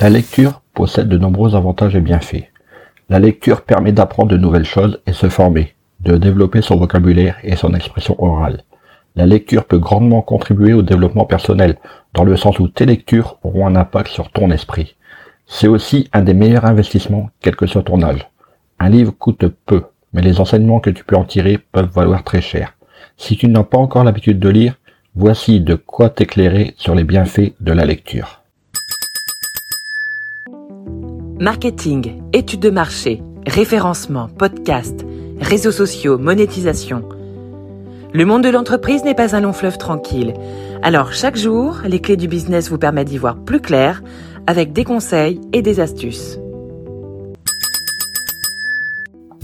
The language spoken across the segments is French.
La lecture possède de nombreux avantages et bienfaits. La lecture permet d'apprendre de nouvelles choses et se former, de développer son vocabulaire et son expression orale. La lecture peut grandement contribuer au développement personnel, dans le sens où tes lectures auront un impact sur ton esprit. C'est aussi un des meilleurs investissements, quel que soit ton âge. Un livre coûte peu, mais les enseignements que tu peux en tirer peuvent valoir très cher. Si tu n'as pas encore l'habitude de lire, voici de quoi t'éclairer sur les bienfaits de la lecture. Marketing, études de marché, référencement, podcast, réseaux sociaux, monétisation. Le monde de l'entreprise n'est pas un long fleuve tranquille. Alors chaque jour, les clés du business vous permettent d'y voir plus clair avec des conseils et des astuces.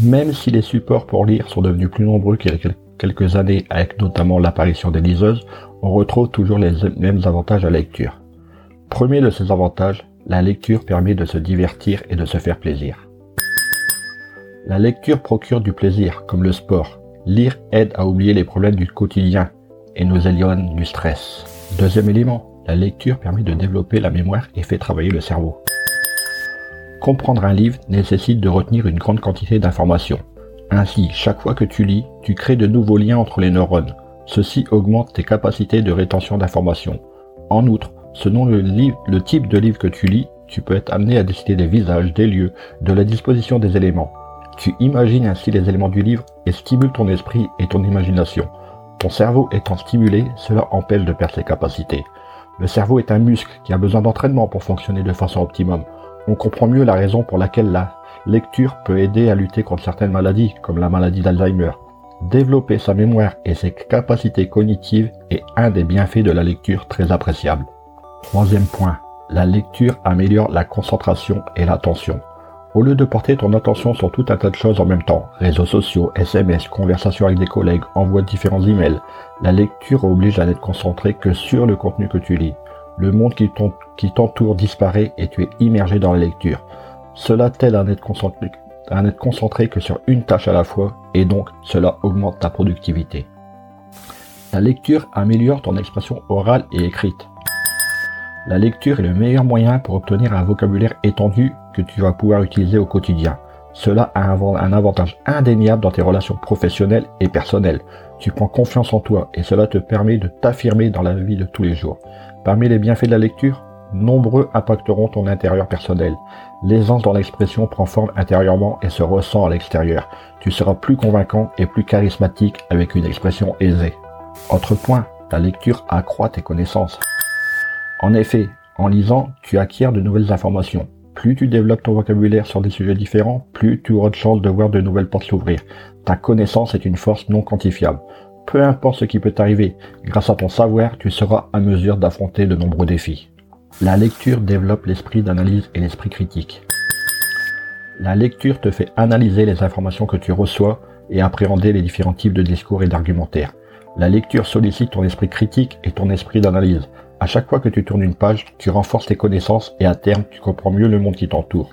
Même si les supports pour lire sont devenus plus nombreux qu'il y a quelques années avec notamment l'apparition des liseuses, on retrouve toujours les mêmes avantages à la lecture. Premier de ces avantages, la lecture permet de se divertir et de se faire plaisir. La lecture procure du plaisir, comme le sport. Lire aide à oublier les problèmes du quotidien et nous éloigne du stress. Deuxième élément, la lecture permet de développer la mémoire et fait travailler le cerveau. Comprendre un livre nécessite de retenir une grande quantité d'informations. Ainsi, chaque fois que tu lis, tu crées de nouveaux liens entre les neurones. Ceci augmente tes capacités de rétention d'informations. En outre, Selon le, type de livre que tu lis, tu peux être amené à décider des visages, des lieux, de la disposition des éléments. Tu imagines ainsi les éléments du livre et stimules ton esprit et ton imagination. Ton cerveau étant stimulé, cela empêche de perdre ses capacités. Le cerveau est un muscle qui a besoin d'entraînement pour fonctionner de façon optimum. On comprend mieux la raison pour laquelle la lecture peut aider à lutter contre certaines maladies, comme la maladie d'Alzheimer. Développer sa mémoire et ses capacités cognitives est un des bienfaits de la lecture très appréciable. Troisième point, la lecture améliore la concentration et l'attention. Au lieu de porter ton attention sur tout un tas de choses en même temps, réseaux sociaux, SMS, conversations avec des collègues, envoi de différents emails, la lecture oblige à n'être concentré que sur le contenu que tu lis. Le monde qui t'entoure disparaît et tu es immergé dans la lecture. Cela t'aide à n'être concentré, concentré que sur une tâche à la fois et donc cela augmente ta productivité. La lecture améliore ton expression orale et écrite. La lecture est le meilleur moyen pour obtenir un vocabulaire étendu que tu vas pouvoir utiliser au quotidien. Cela a un avantage indéniable dans tes relations professionnelles et personnelles. Tu prends confiance en toi et cela te permet de t'affirmer dans la vie de tous les jours. Parmi les bienfaits de la lecture, nombreux impacteront ton intérieur personnel. L'aisance dans l'expression prend forme intérieurement et se ressent à l'extérieur. Tu seras plus convaincant et plus charismatique avec une expression aisée. Autre point, la lecture accroît tes connaissances. En effet, en lisant, tu acquiers de nouvelles informations. Plus tu développes ton vocabulaire sur des sujets différents, plus tu auras de chances de voir de nouvelles portes s'ouvrir. Ta connaissance est une force non quantifiable. Peu importe ce qui peut t'arriver, grâce à ton savoir, tu seras à mesure d'affronter de nombreux défis. La lecture développe l'esprit d'analyse et l'esprit critique. La lecture te fait analyser les informations que tu reçois et appréhender les différents types de discours et d'argumentaires. La lecture sollicite ton esprit critique et ton esprit d'analyse. À chaque fois que tu tournes une page, tu renforces tes connaissances et à terme, tu comprends mieux le monde qui t'entoure.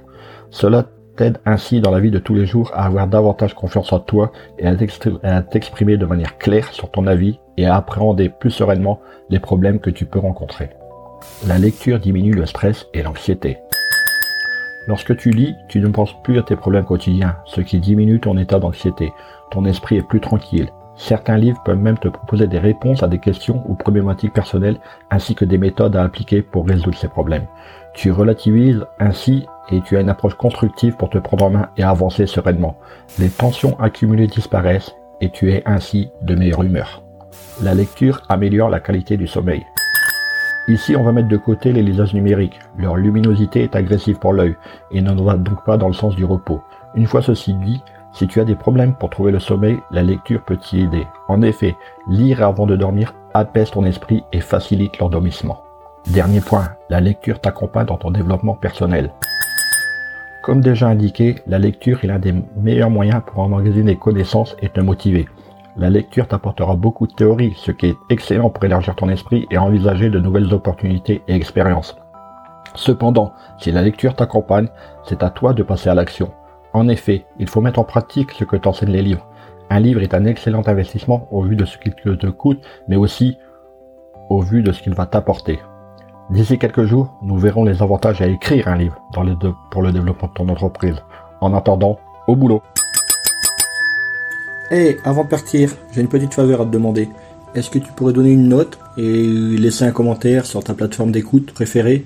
Cela t'aide ainsi dans la vie de tous les jours à avoir davantage confiance en toi et à t'exprimer de manière claire sur ton avis et à appréhender plus sereinement les problèmes que tu peux rencontrer. La lecture diminue le stress et l'anxiété. Lorsque tu lis, tu ne penses plus à tes problèmes quotidiens, ce qui diminue ton état d'anxiété. Ton esprit est plus tranquille Certains livres peuvent même te proposer des réponses à des questions ou problématiques personnelles ainsi que des méthodes à appliquer pour résoudre ces problèmes. Tu relativises ainsi et tu as une approche constructive pour te prendre en main et avancer sereinement. Les tensions accumulées disparaissent et tu es ainsi de meilleure humeur. La lecture améliore la qualité du sommeil. Ici, on va mettre de côté les lisages numériques. Leur luminosité est agressive pour l'œil et ne va donc pas dans le sens du repos. Une fois ceci dit, si tu as des problèmes pour trouver le sommeil, la lecture peut t'y aider. En effet, lire avant de dormir apaise ton esprit et facilite l'endormissement. Dernier point, la lecture t'accompagne dans ton développement personnel. Comme déjà indiqué, la lecture est l'un des meilleurs moyens pour emmagasiner des connaissances et te motiver. La lecture t'apportera beaucoup de théories, ce qui est excellent pour élargir ton esprit et envisager de nouvelles opportunités et expériences. Cependant, si la lecture t'accompagne, c'est à toi de passer à l'action. En effet, il faut mettre en pratique ce que t'enseignent les livres. Un livre est un excellent investissement au vu de ce qu'il te coûte, mais aussi au vu de ce qu'il va t'apporter. D'ici quelques jours, nous verrons les avantages à écrire un livre pour le développement de ton entreprise. En attendant, au boulot. Hé, avant de partir, j'ai une petite faveur à te demander. Est-ce que tu pourrais donner une note et laisser un commentaire sur ta plateforme d'écoute préférée?